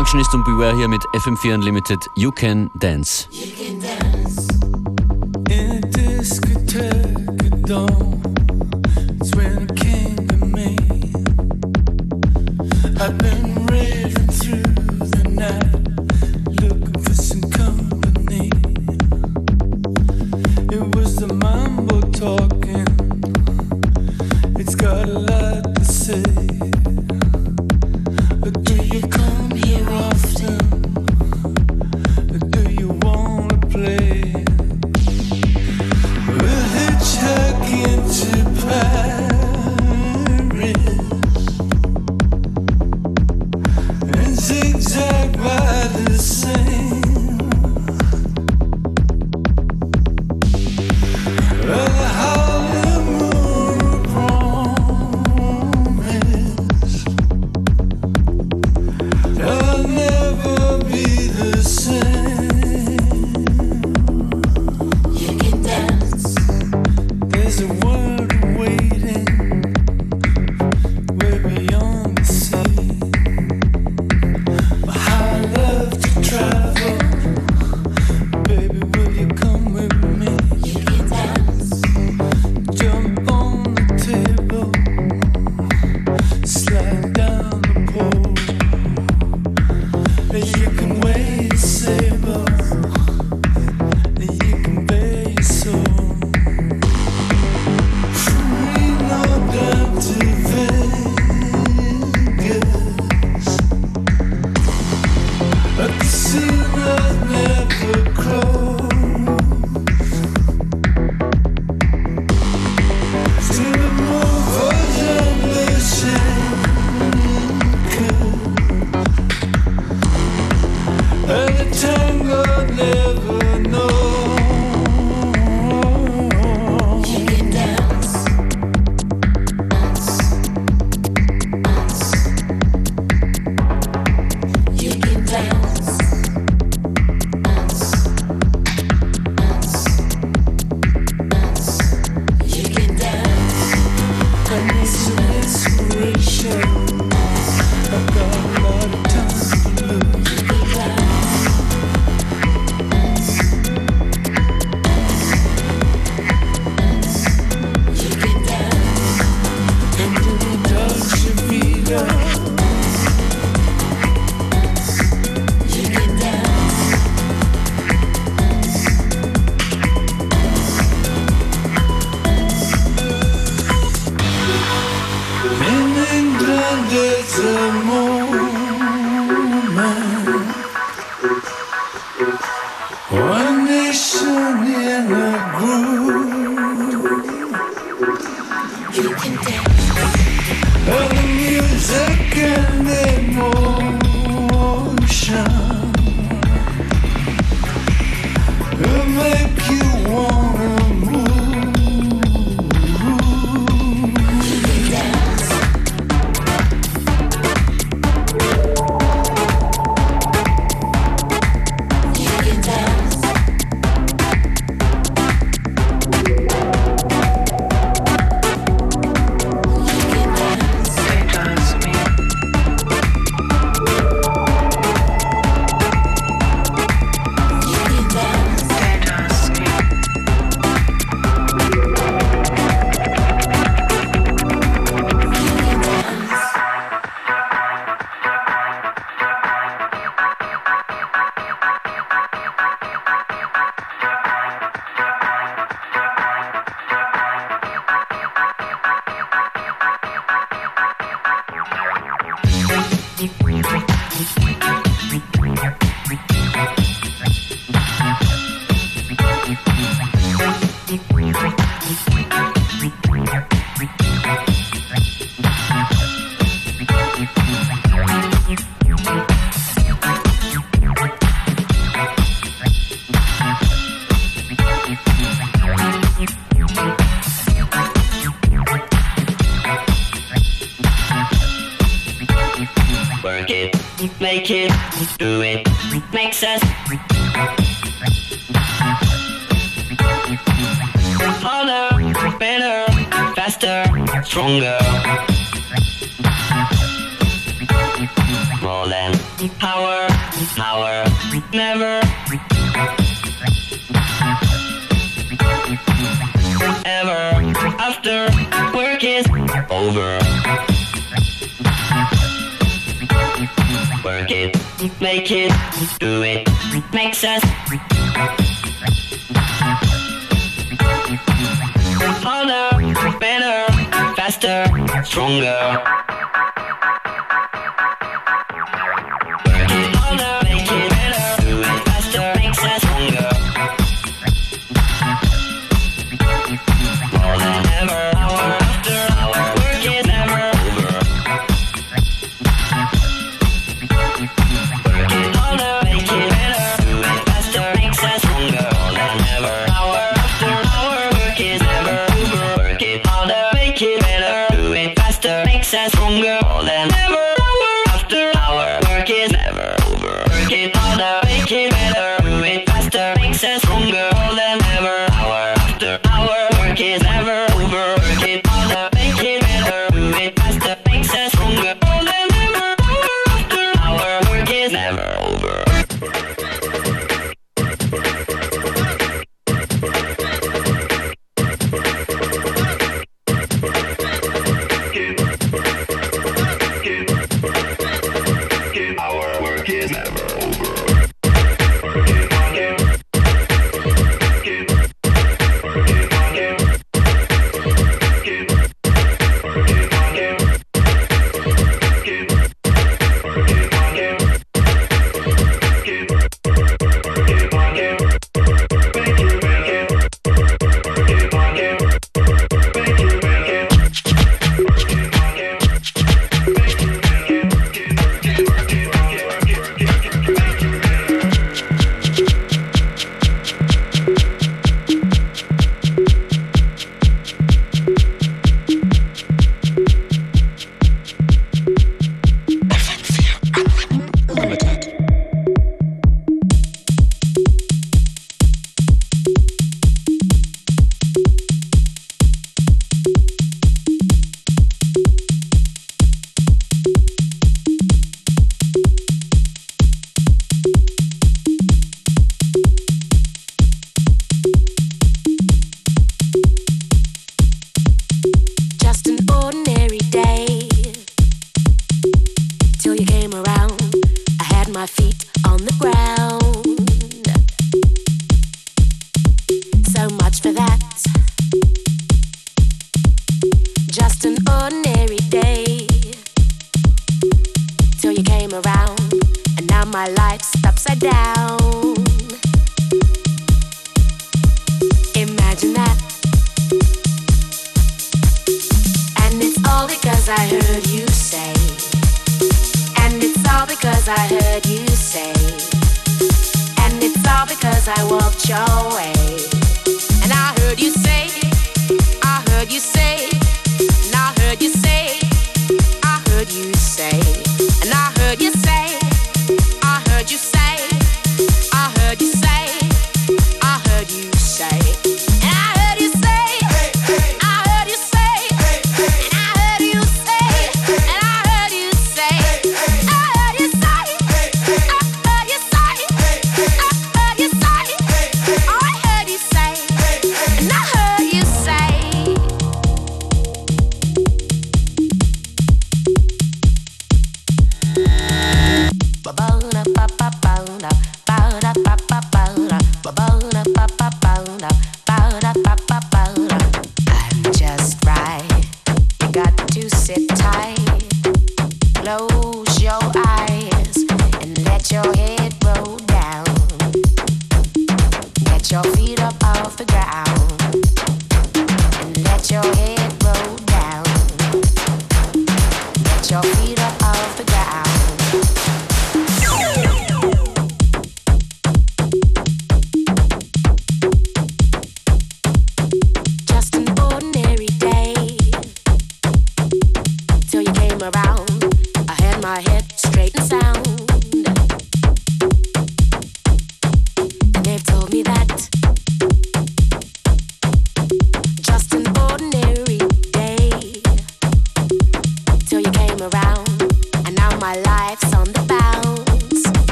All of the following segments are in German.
Functionist und Beware hier mit FM4 Unlimited. You can dance. You can dance. Power, power, never. Ever after work is over. Work it, make it, do it, makes us harder, better, faster, stronger.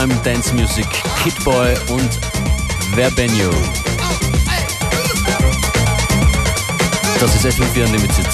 Summertime Dance Music, Kid Boy und Verbenio. Das ist FM4 Unlimited.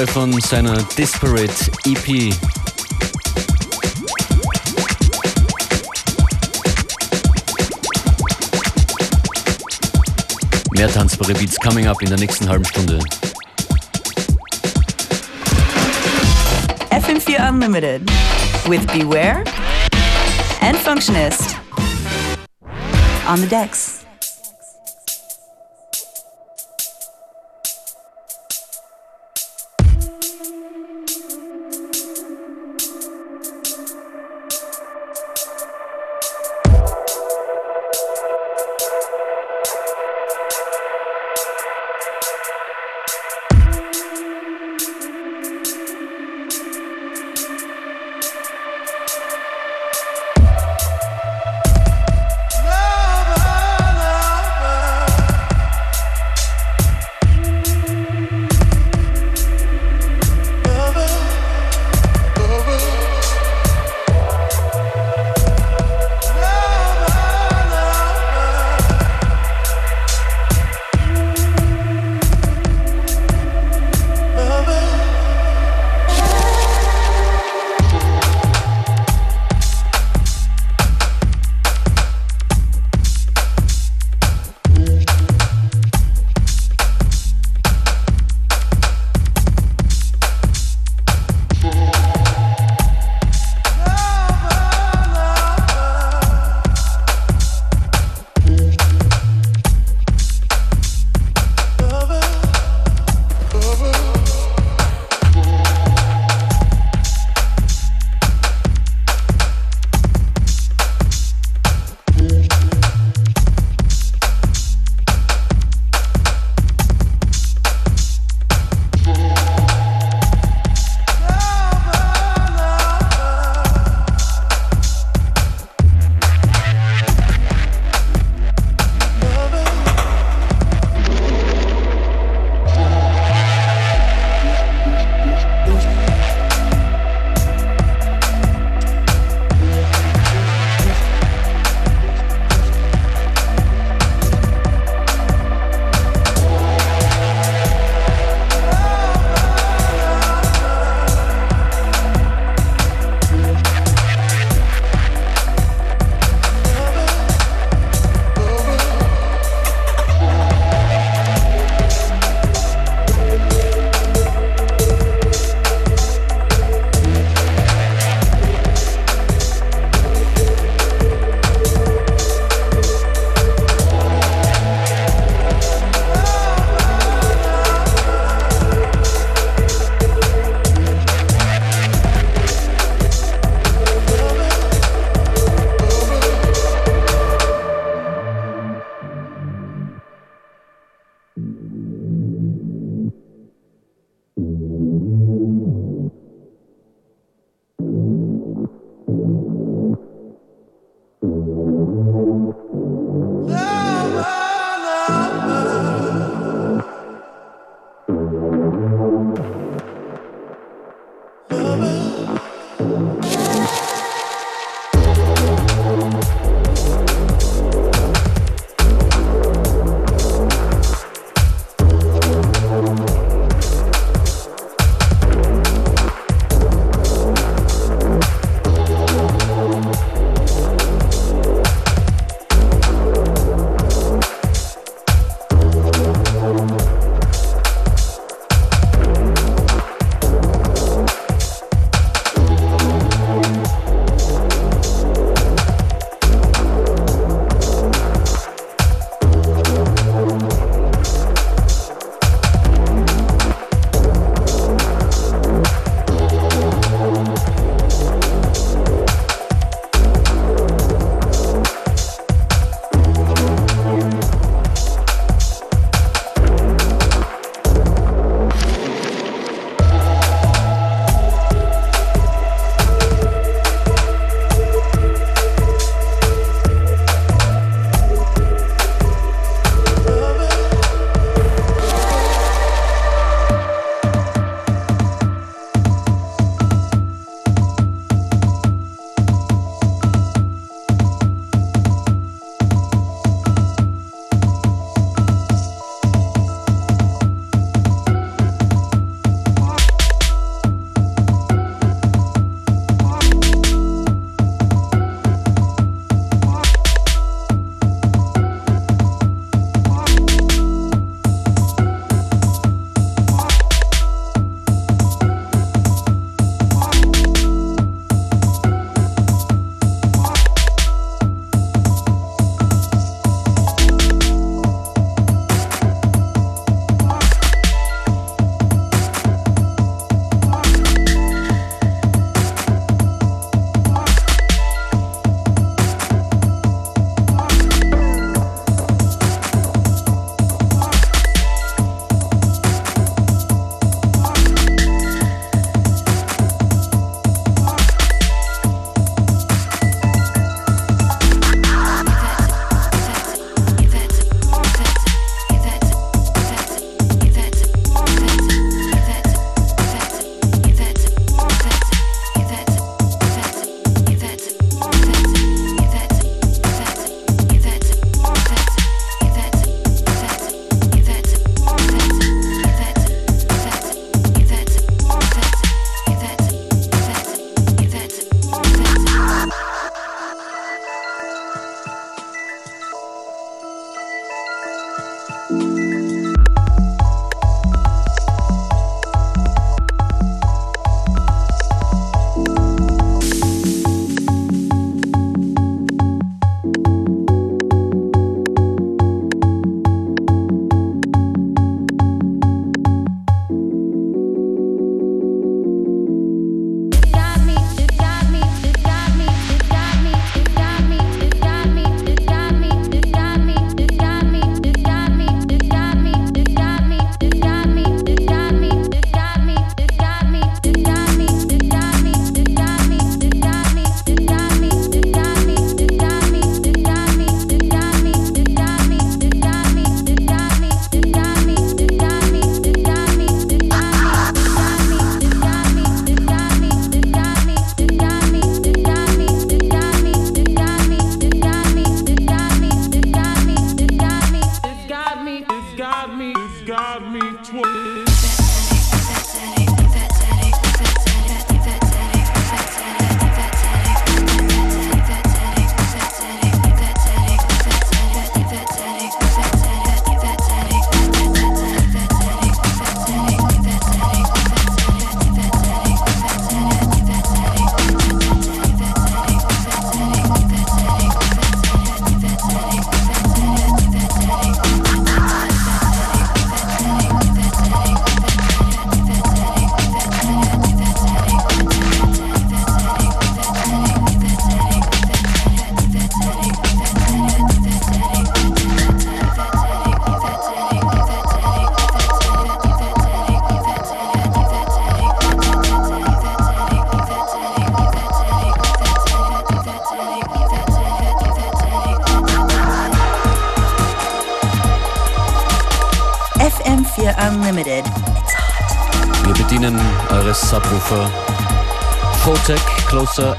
Boy von seiner Disparate EP. Mehr tanzbare Beats coming up in der nächsten halben Stunde. FM4 Unlimited with Beware and Functionist on the decks.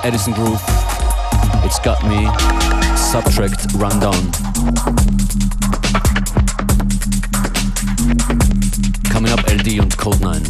Edison Groove. It's Got Me, Subtract, Rundown. Coming up LD und Code 9.